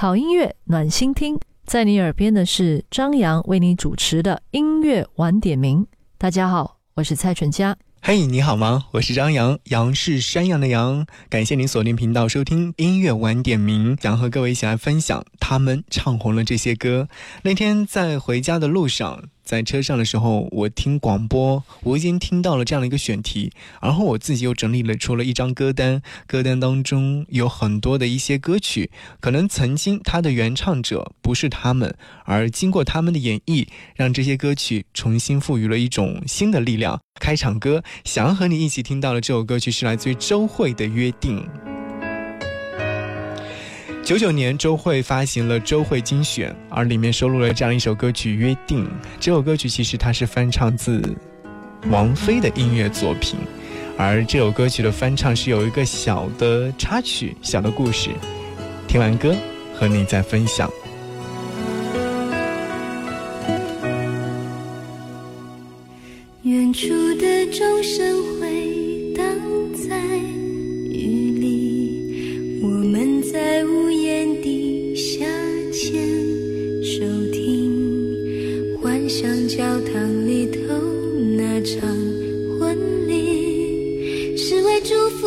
好音乐暖心听，在你耳边的是张扬为你主持的音乐晚点名。大家好，我是蔡淳佳。嘿，你好吗？我是张扬，杨是山羊的羊。感谢您锁定频道收听音乐晚点名，想和各位一起来分享他们唱红了这些歌。那天在回家的路上。在车上的时候，我听广播，我已经听到了这样的一个选题，然后我自己又整理了出了一张歌单，歌单当中有很多的一些歌曲，可能曾经它的原唱者不是他们，而经过他们的演绎，让这些歌曲重新赋予了一种新的力量。开场歌，想要和你一起听到的这首歌曲是来自于周蕙的《约定》。九九年，周蕙发行了《周蕙精选》，而里面收录了这样一首歌曲《约定》。这首歌曲其实它是翻唱自王菲的音乐作品，而这首歌曲的翻唱是有一个小的插曲、小的故事。听完歌，和你再分享。远处的钟声回荡教堂里头那场婚礼，是为祝福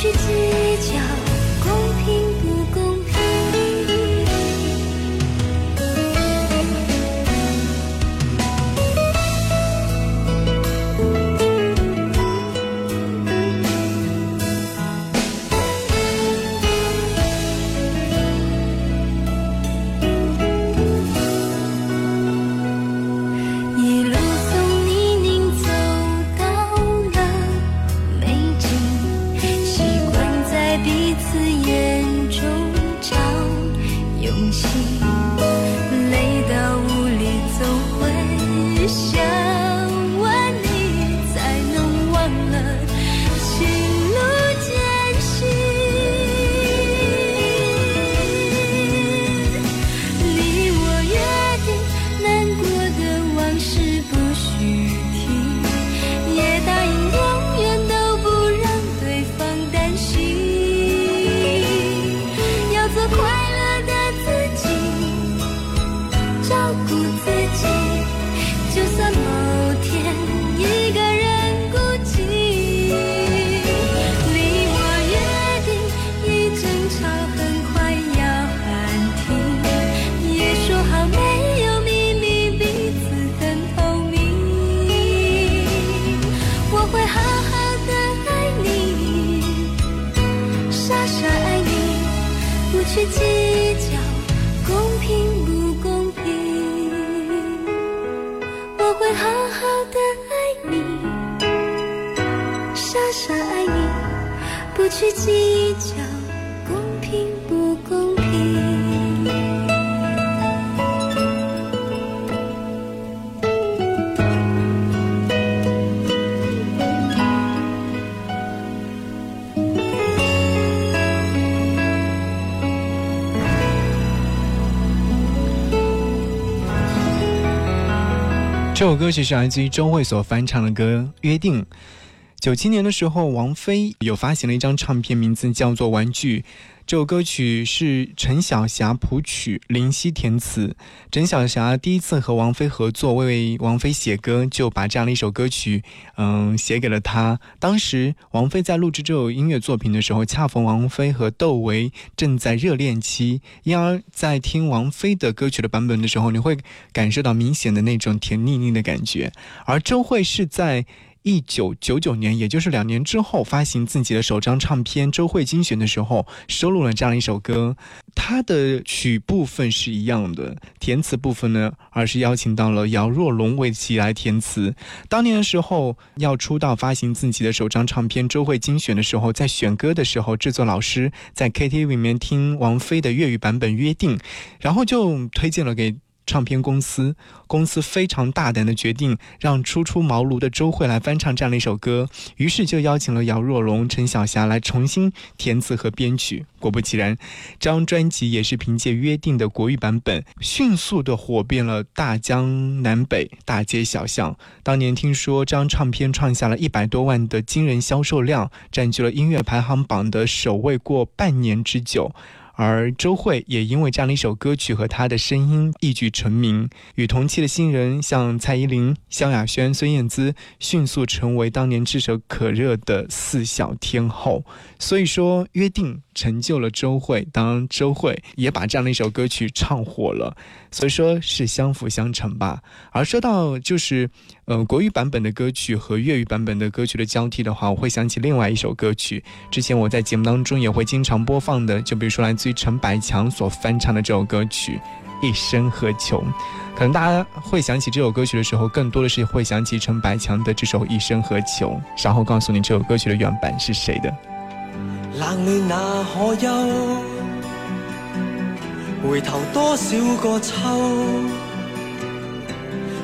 去计较。这首歌曲是来自于周慧所翻唱的歌《约定》。九七年的时候，王菲有发行了一张唱片，名字叫做《玩具》。这首歌曲是陈小霞谱曲，林夕填词。陈小霞第一次和王菲合作，为王菲写歌，就把这样的一首歌曲，嗯，写给了她。当时王菲在录制这首音乐作品的时候，恰逢王菲和窦唯正在热恋期，因而，在听王菲的歌曲的版本的时候，你会感受到明显的那种甜腻腻的感觉。而周蕙是在。一九九九年，也就是两年之后，发行自己的首张唱片《周慧精选》的时候，收录了这样一首歌。它的曲部分是一样的，填词部分呢，而是邀请到了姚若龙为其来填词。当年的时候，要出道发行自己的首张唱片《周慧精选》的时候，在选歌的时候，制作老师在 KTV 里面听王菲的粤语版本《约定》，然后就推荐了给。唱片公司公司非常大胆的决定，让初出茅庐的周慧来翻唱这样的一首歌，于是就邀请了姚若龙、陈小霞来重新填词和编曲。果不其然，这张专辑也是凭借《约定》的国语版本，迅速的火遍了大江南北、大街小巷。当年听说这张唱片创下了一百多万的惊人销售量，占据了音乐排行榜的首位过半年之久。而周蕙也因为这样的一首歌曲和她的声音一举成名，与同期的新人像蔡依林、萧亚轩、孙燕姿迅速成为当年炙手可热的四小天后。所以说，约定成就了周蕙，当周蕙也把这样的一首歌曲唱火了。所以说是相辅相成吧。而说到就是，呃，国语版本的歌曲和粤语版本的歌曲的交替的话，我会想起另外一首歌曲。之前我在节目当中也会经常播放的，就比如说来自于陈百强所翻唱的这首歌曲《一生何求》。可能大家会想起这首歌曲的时候，更多的是会想起陈百强的这首《一生何求》。稍后告诉你这首歌曲的原版是谁的。冷暖那可休？回头多少个秋，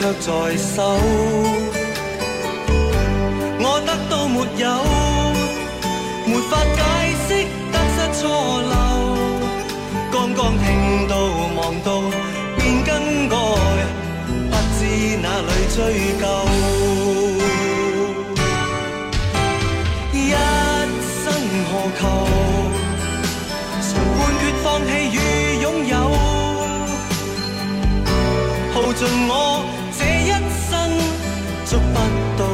未盼却在手。我得到没有？没法解释得失错漏。刚刚听到望到便更改，不知哪里追究。一生何求，常判决放弃与拥有，耗尽我，捉不到。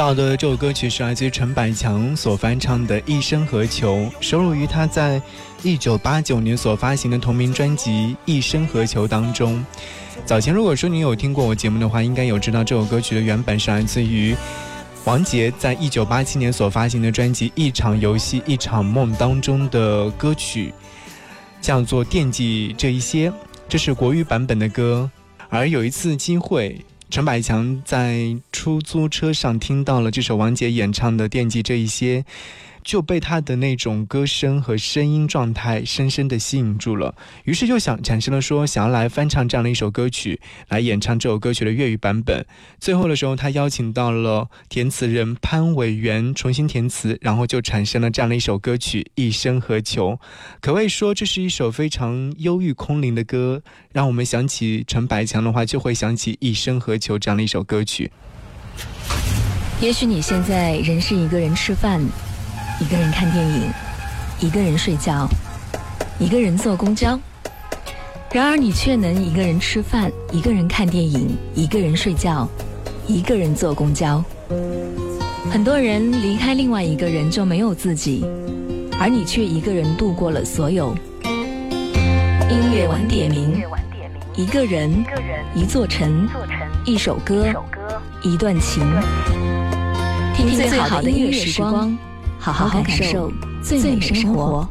到的这首歌曲是来自于陈百强所翻唱的《一生何求》，收录于他在一九八九年所发行的同名专辑《一生何求》当中。早前如果说你有听过我节目的话，应该有知道这首歌曲的原本是来自于王杰在一九八七年所发行的专辑《一场游戏一场梦》当中的歌曲，叫做《惦记这一些》，这是国语版本的歌。而有一次机会。陈百强在出租车上听到了这首王杰演唱的《惦记这一些》，就被他的那种歌声和声音状态深深的吸引住了，于是就想产生了说想要来翻唱这样的一首歌曲，来演唱这首歌曲的粤语版本。最后的时候，他邀请到了填词人潘伟元重新填词，然后就产生了这样的一首歌曲《一生何求》。可谓说，这是一首非常忧郁空灵的歌，让我们想起陈百强的话，就会想起《一生何求》这样的一首歌曲。也许你现在仍是一个人吃饭，一个人看电影，一个人睡觉，一个人坐公交。然而你却能一个人吃饭，一个人看电影，一个人睡觉，一个人坐公交。很多人离开另外一个人就没有自己，而你却一个人度过了所有。音乐晚点名，一个人，一座城，一首歌，一段情。听最好的音乐时光，好好感受最美生活。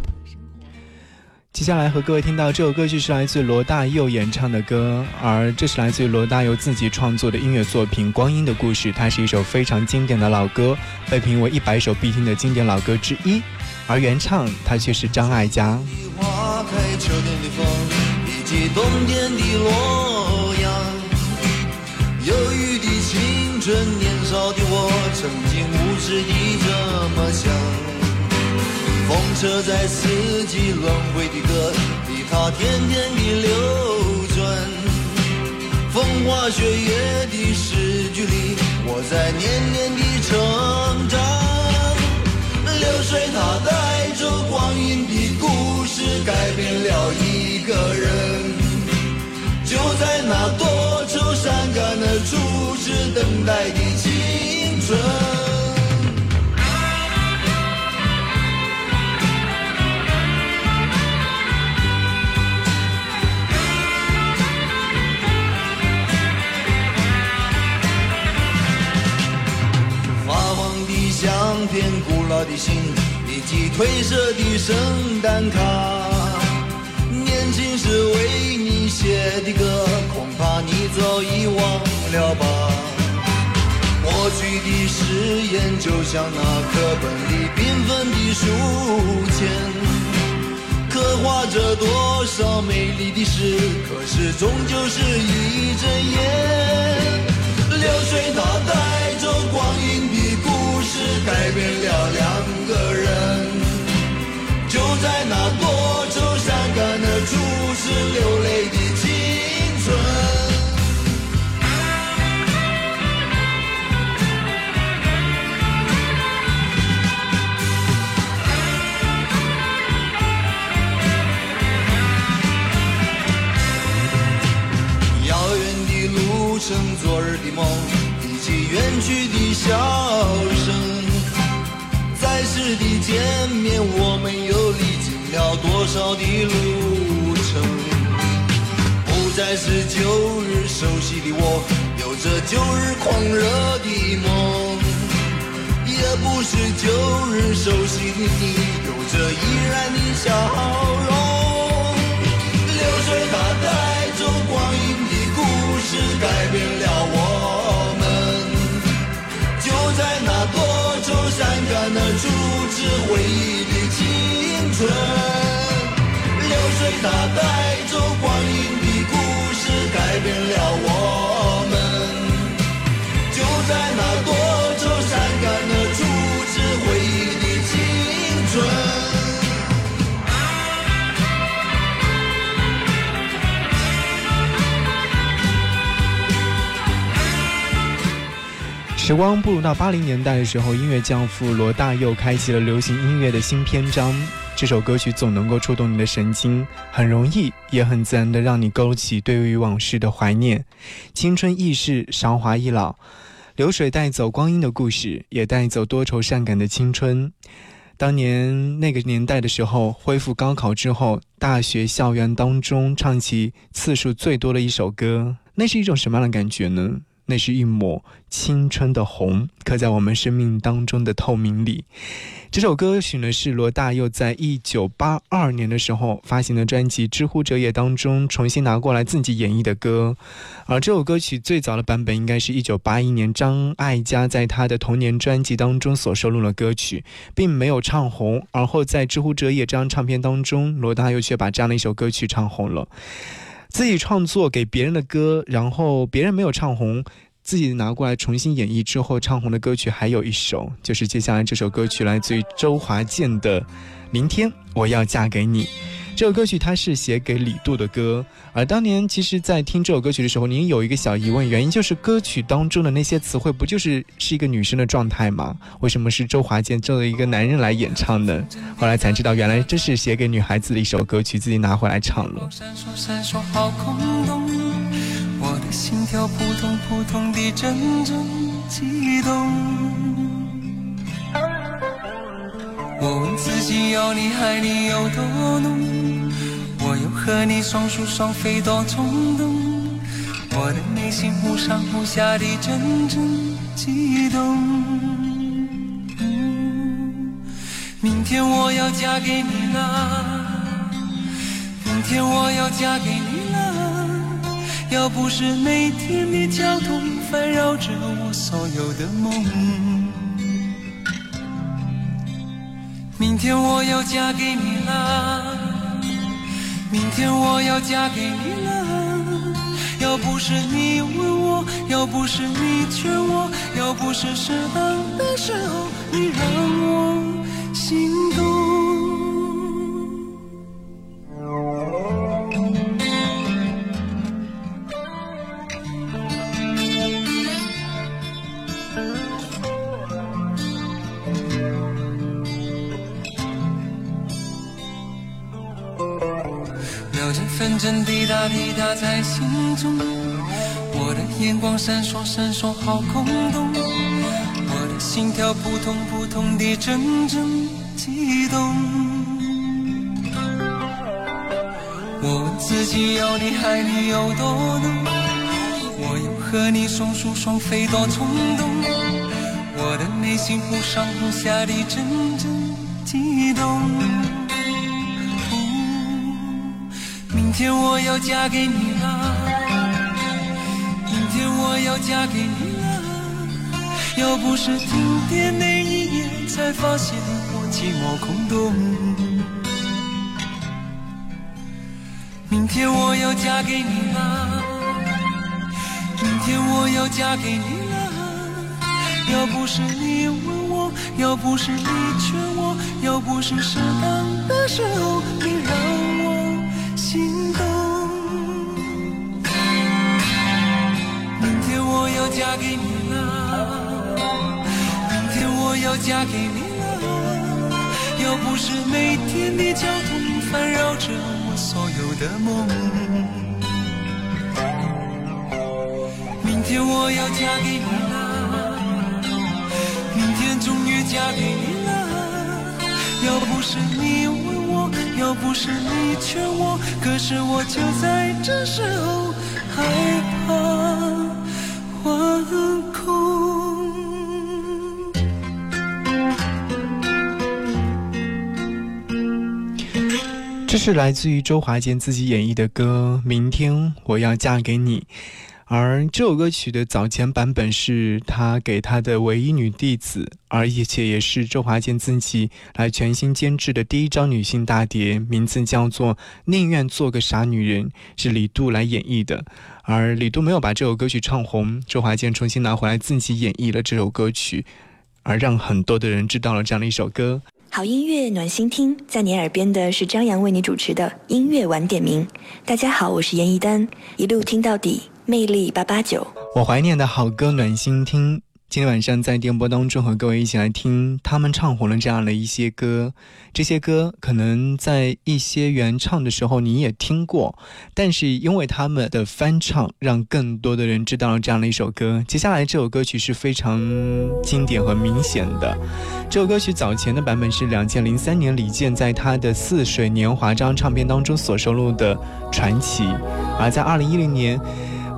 接下来和各位听到这首歌曲是来自罗大佑演唱的歌，而这是来自于罗大佑自己创作的音乐作品《光阴的故事》，它是一首非常经典的老歌，被评为一百首必听的经典老歌之一。而原唱它却是张艾嘉。花开秋天的风，以及冬天的洛阳。忧郁的青春，年少的我，曾经无知地这么想。风车在四季轮回的歌里，它天天地流转。风花雪月的诗句里，我在年年地成长。流水它带着光阴的故事，改变了一个人。就在那多愁善感的初次等待的青春。片古老的信，以及褪色的圣诞卡。年轻时为你写的歌，恐怕你早已忘了吧。过去的誓言，就像那课本里缤纷的书签，刻画着多少美丽的诗，可是终究是一阵烟。流水它带走光阴的故事，改变了两个人。就在那多愁善感的初次流泪的梦，以及远去的笑声。在世的见面，我们又历经了多少的路程？不再是旧日熟悉的我，有着旧日狂热的梦。也不是旧日熟悉的你，是回忆的青春。流水它带走光阴的故事，改变了我时光步入到八零年代的时候，音乐教父罗大佑开启了流行音乐的新篇章。这首歌曲总能够触动你的神经，很容易也很自然的让你勾起对于往事的怀念。青春易逝，韶华易老，流水带走光阴的故事，也带走多愁善感的青春。当年那个年代的时候，恢复高考之后，大学校园当中唱起次数最多的一首歌，那是一种什么样的感觉呢？那是一抹青春的红，刻在我们生命当中的透明里。这首歌曲呢，是罗大佑在一九八二年的时候发行的专辑《知乎者也》当中重新拿过来自己演绎的歌。而这首歌曲最早的版本，应该是一九八一年张艾嘉在他的童年专辑当中所收录的歌曲，并没有唱红。而后在《知乎者也》这张唱片当中，罗大佑却把这样的一首歌曲唱红了。自己创作给别人的歌，然后别人没有唱红，自己拿过来重新演绎之后唱红的歌曲还有一首，就是接下来这首歌曲来自于周华健的《明天我要嫁给你》。这首歌曲它是写给李杜的歌，而当年其实，在听这首歌曲的时候，您有一个小疑问，原因就是歌曲当中的那些词汇不就是是一个女生的状态吗？为什么是周华健作为一个男人来演唱呢？后来才知道，原来这是写给女孩子的一首歌曲，自己拿回来唱了。闪烁闪烁好空洞，我的心跳扑通扑通地阵阵悸动。我问自己要你爱你有多浓，和你双宿双飞多冲动，我的内心忽上忽下的阵阵悸动。明天我要嫁给你了，明天我要嫁给你了。要不是每天的交通烦扰着我所有的梦。明天我要嫁给你了，明天我要嫁给你了。要不是你问我，要不是你劝我，要不是适当的时候你让我心动。眼光闪烁闪烁好空洞，我的心跳扑通扑通地阵阵悸动。我问自己要你爱你有多浓，我又和你双宿双飞多冲动，我的内心忽上忽下地阵阵悸动。明天我要嫁给你了，我要嫁给你了。要不是停电那一夜，才发现我寂寞空洞。明天我要嫁给你了，明天我要嫁给你了。要不是你问我，要不是你劝我，要不是适当的时候嫁给你了，明天我要嫁给你了。要不是每天的交通烦扰着我所有的梦，明天我要嫁给你了，明天终于嫁给你了。要不是你问我，要不是你劝我，可是我就在这时候害怕这是来自于周华健自己演绎的歌《明天我要嫁给你》，而这首歌曲的早前版本是他给他的唯一女弟子，而且也是周华健自己来全新监制的第一张女性大碟，名字叫做《宁愿做个傻女人》，是李杜来演绎的。而李杜没有把这首歌曲唱红，周华健重新拿回来自己演绎了这首歌曲，而让很多的人知道了这样的一首歌。好音乐暖心听，在你耳边的是张扬为你主持的音乐晚点名。大家好，我是严一丹，一路听到底，魅力八八九。我怀念的好歌暖心听，今天晚上在电波当中和各位一起来听他们唱红了这样的一些歌，这些歌可能在一些原唱的时候你也听过，但是因为他们的翻唱，让更多的人知道了这样的一首歌。接下来这首歌曲是非常经典和明显的，这首歌曲早前的版本是两千零三年李健在他的《似水年华》这张唱片当中所收录的传奇，而在二零一零年。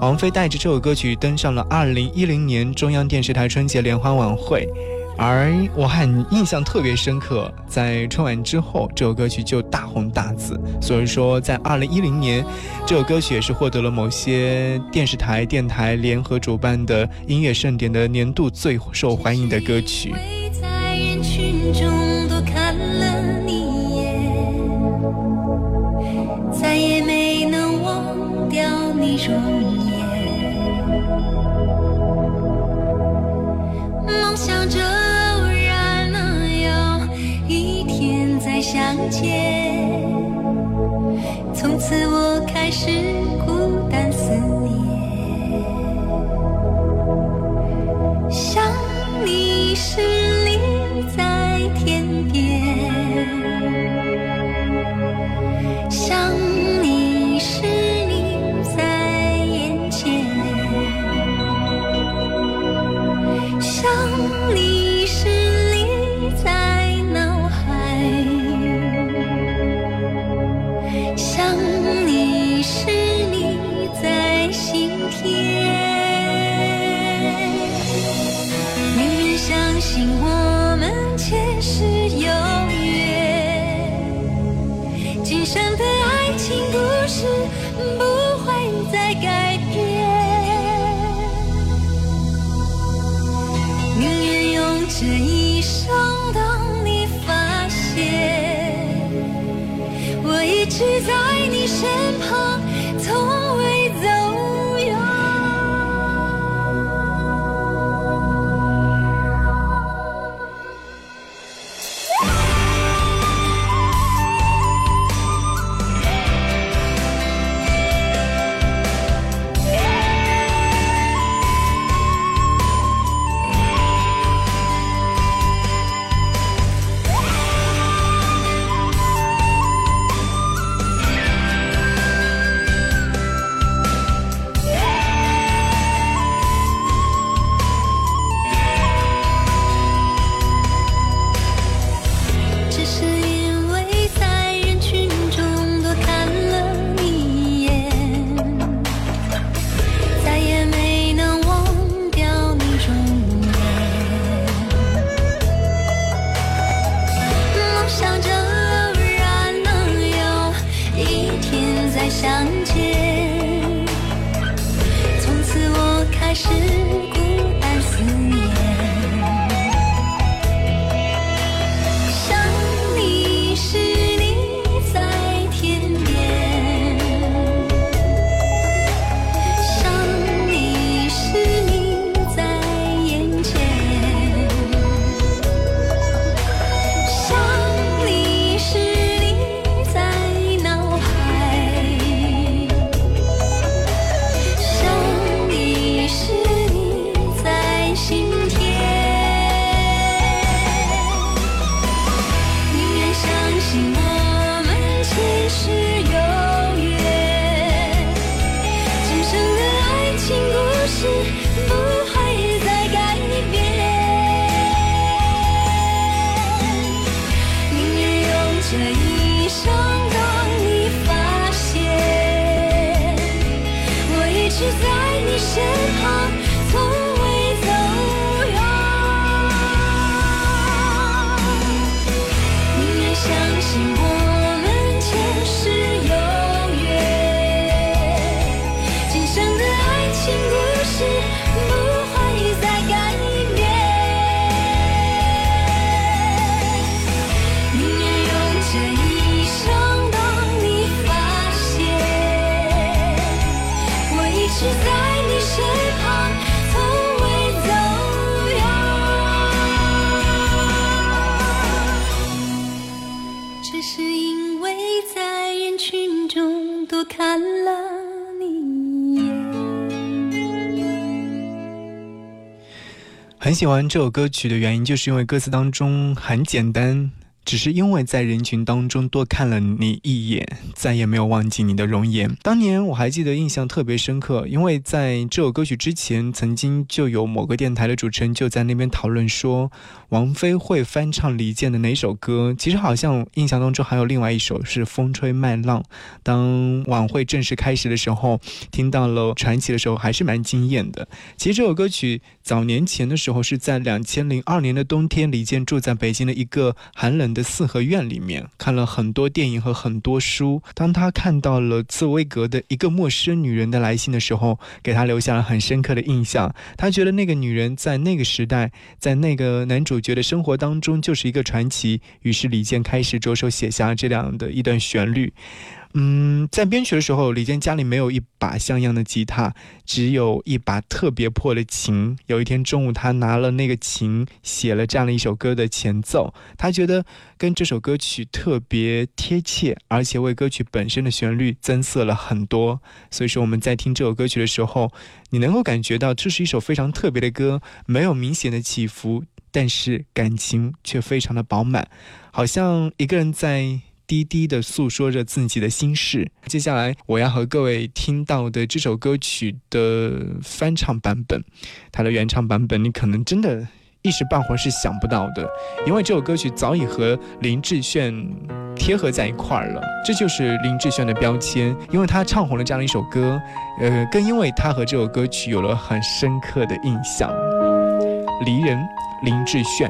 王菲带着这首歌曲登上了二零一零年中央电视台春节联欢晚会，而我很印象特别深刻，在春晚之后，这首歌曲就大红大紫。所以说，在二零一零年，这首歌曲也是获得了某些电视台、电台联合主办的音乐盛典的年度最受欢迎的歌曲。在人群中从此我开始很喜欢这首歌曲的原因，就是因为歌词当中很简单。只是因为在人群当中多看了你一眼，再也没有忘记你的容颜。当年我还记得印象特别深刻，因为在这首歌曲之前，曾经就有某个电台的主持人就在那边讨论说，王菲会翻唱李健的哪首歌？其实好像印象当中还有另外一首是《风吹麦浪》。当晚会正式开始的时候，听到了传奇的时候，还是蛮惊艳的。其实这首歌曲早年前的时候是在两千零二年的冬天，李健住在北京的一个寒冷。的四合院里面看了很多电影和很多书。当他看到了茨威格的一个陌生女人的来信的时候，给他留下了很深刻的印象。他觉得那个女人在那个时代，在那个男主角的生活当中就是一个传奇。于是李健开始着手写下这样的一段旋律。嗯，在编曲的时候，李健家里没有一把像样的吉他，只有一把特别破的琴。有一天中午，他拿了那个琴，写了这样的一首歌的前奏。他觉得跟这首歌曲特别贴切，而且为歌曲本身的旋律增色了很多。所以说，我们在听这首歌曲的时候，你能够感觉到这是一首非常特别的歌，没有明显的起伏，但是感情却非常的饱满，好像一个人在。低低的诉说着自己的心事。接下来我要和各位听到的这首歌曲的翻唱版本，它的原唱版本你可能真的一时半会儿是想不到的，因为这首歌曲早已和林志炫贴合在一块儿了。这就是林志炫的标签，因为他唱红了这样一首歌，呃，更因为他和这首歌曲有了很深刻的印象。离人，林志炫。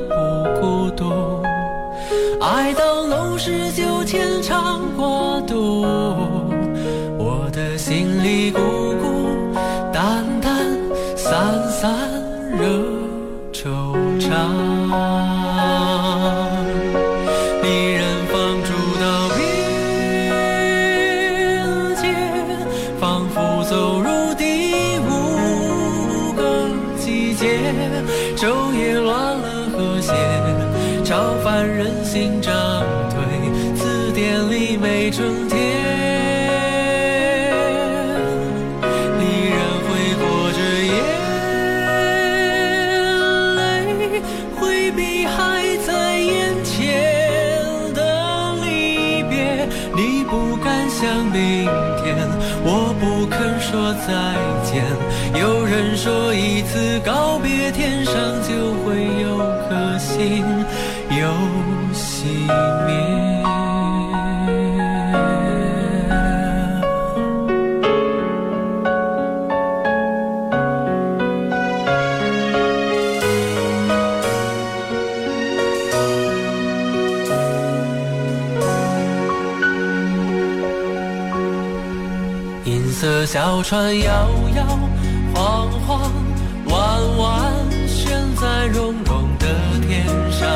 地久天长，挂肚小船摇摇晃晃，弯弯悬在绒绒的天上。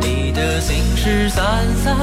你的心事散散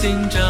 心涨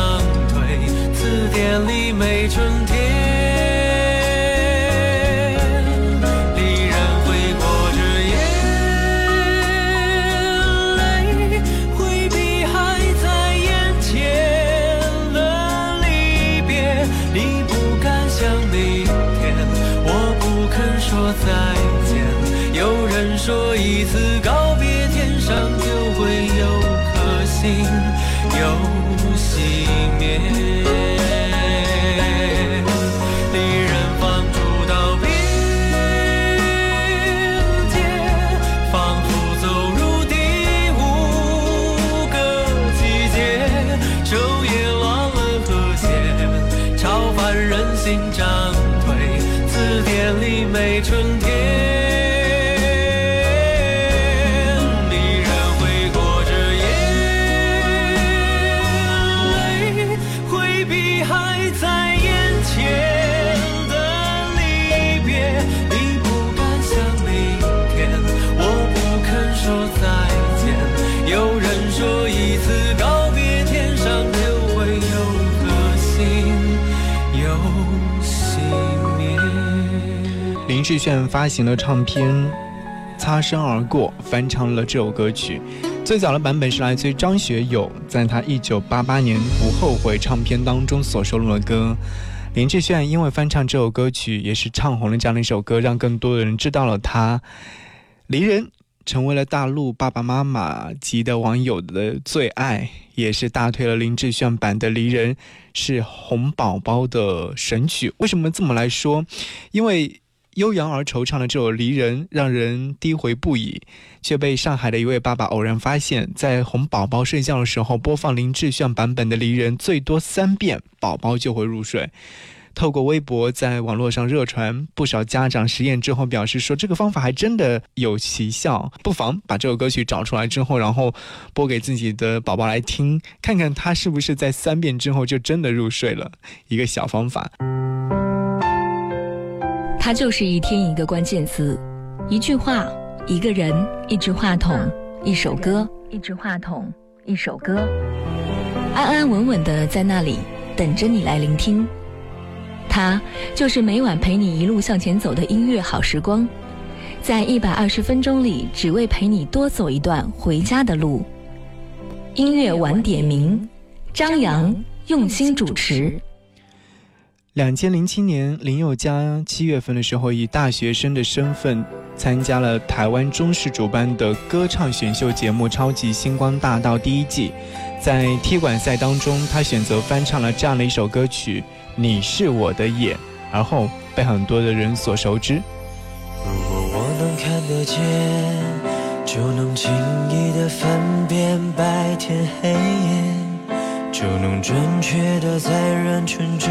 春天。炫发行了唱片《擦身而过》，翻唱了这首歌曲。最早的版本是来自于张学友，在他一九八八年《不后悔》唱片当中所收录的歌。林志炫因为翻唱这首歌曲，也是唱红了这样的一首歌，让更多的人知道了他。离人成为了大陆爸爸妈妈级的网友的最爱，也是大推了林志炫版的《离人》，是红宝宝的神曲。为什么这么来说？因为。悠扬而惆怅的这首《离人》让人低回不已，却被上海的一位爸爸偶然发现，在哄宝宝睡觉的时候播放林志炫版本的《离人》，最多三遍，宝宝就会入睡。透过微博在网络上热传，不少家长实验之后表示说，这个方法还真的有奇效，不妨把这首歌曲找出来之后，然后播给自己的宝宝来听，看看他是不是在三遍之后就真的入睡了。一个小方法。它就是一天一个关键词，一句话，一个人，一支话筒，一首歌，一支话筒，一首歌，安安稳稳的在那里等着你来聆听。它就是每晚陪你一路向前走的音乐好时光，在一百二十分钟里，只为陪你多走一段回家的路。音乐晚点名，张扬用心主持。两千零七年，林宥嘉七月份的时候，以大学生的身份参加了台湾中视主办的歌唱选秀节目《超级星光大道》第一季。在踢馆赛当中，他选择翻唱了这样的一首歌曲《你是我的眼》，而后被很多的人所熟知。如果我能看得见，就能轻易的分辨白天黑夜，就能准确的在人群中。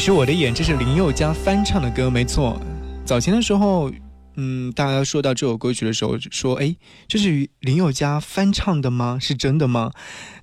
是我的眼，这是林宥嘉翻唱的歌，没错。早前的时候，嗯，大家说到这首歌曲的时候，说，哎，这是林宥嘉翻唱的吗？是真的吗？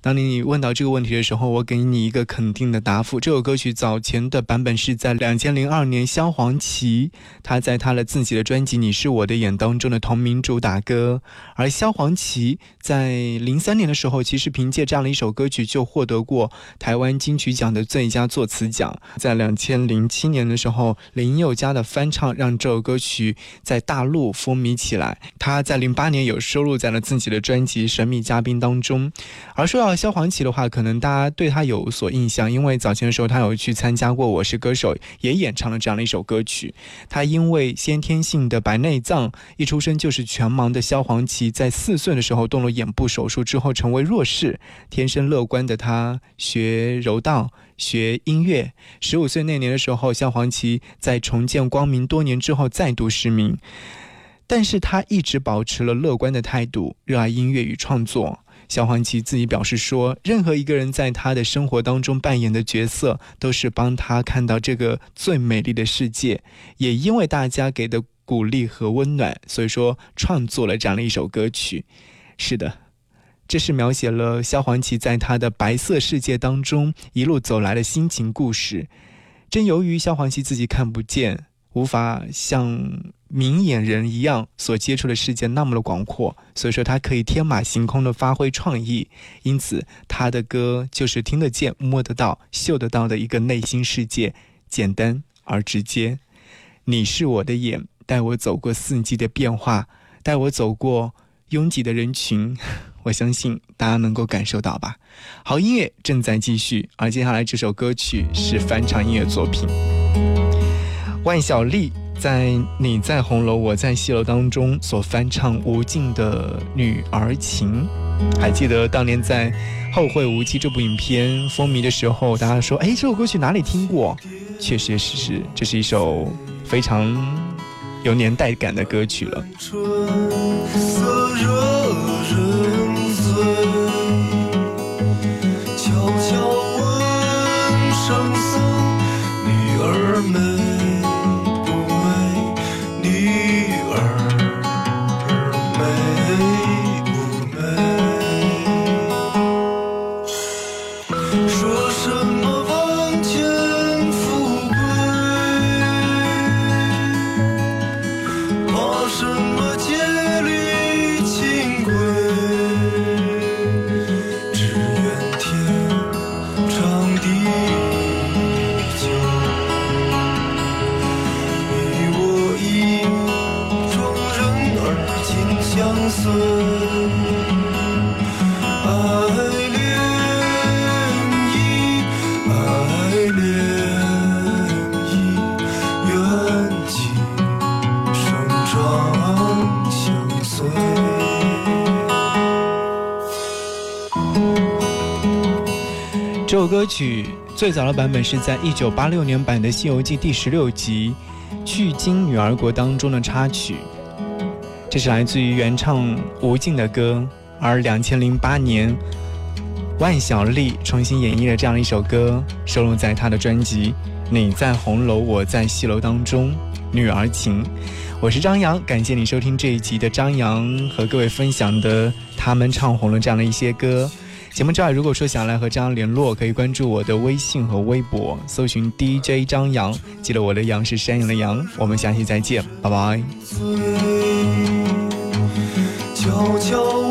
当你问到这个问题的时候，我给你一个肯定的答复。这首歌曲早前的版本是在两千零二年萧煌奇他在他的自己的专辑《你是我的眼》当中的同名主打歌，而萧煌奇在零三年的时候，其实凭借这样的一首歌曲就获得过台湾金曲奖的最佳作词奖。在两千零七年的时候，林宥嘉的翻唱让这首歌曲在大陆风靡起来。他在零八年有收录在了自己的专辑《神秘嘉宾》当中。而说到萧煌奇的话，可能大家对他有所印象，因为早前的时候他有去参加过《我是歌手》，也演唱了这样的一首歌曲。他因为先天性的白内障，一出生就是全盲的萧煌奇，在四岁的时候动了眼部手术之后成为弱视。天生乐观的他学柔道。学音乐，十五岁那年的时候，萧煌奇在重见光明多年之后再度失明，但是他一直保持了乐观的态度，热爱音乐与创作。萧煌奇自己表示说，任何一个人在他的生活当中扮演的角色，都是帮他看到这个最美丽的世界。也因为大家给的鼓励和温暖，所以说创作了这样的一首歌曲。是的。这是描写了萧煌奇在他的白色世界当中一路走来的心情故事。正由于萧煌奇自己看不见，无法像明眼人一样所接触的世界那么的广阔，所以说他可以天马行空的发挥创意。因此，他的歌就是听得见、摸得到、嗅得到的一个内心世界，简单而直接。你是我的眼，带我走过四季的变化，带我走过拥挤的人群。我相信大家能够感受到吧。好音乐正在继续，而接下来这首歌曲是翻唱音乐作品。万晓利在《你在红楼，我在戏楼》当中所翻唱吴静的《女儿情》，还记得当年在《后会无期》这部影片风靡的时候，大家说：“哎，这首歌曲哪里听过？”确确实实，这是一首非常有年代感的歌曲了。女曲最早的版本是在一九八六年版的《西游记》第十六集《去经女儿国》当中的插曲，这是来自于原唱吴静的歌。而两千零八年，万晓利重新演绎了这样一首歌，收录在他的专辑《你在红楼，我在戏楼》当中，《女儿情》。我是张扬，感谢你收听这一集的张扬和各位分享的他们唱红了这样的一些歌。节目之外，如果说想来和张扬联络，可以关注我的微信和微博，搜寻 DJ 张扬。记得我的羊是山羊的羊。我们下期再见，拜拜。悄悄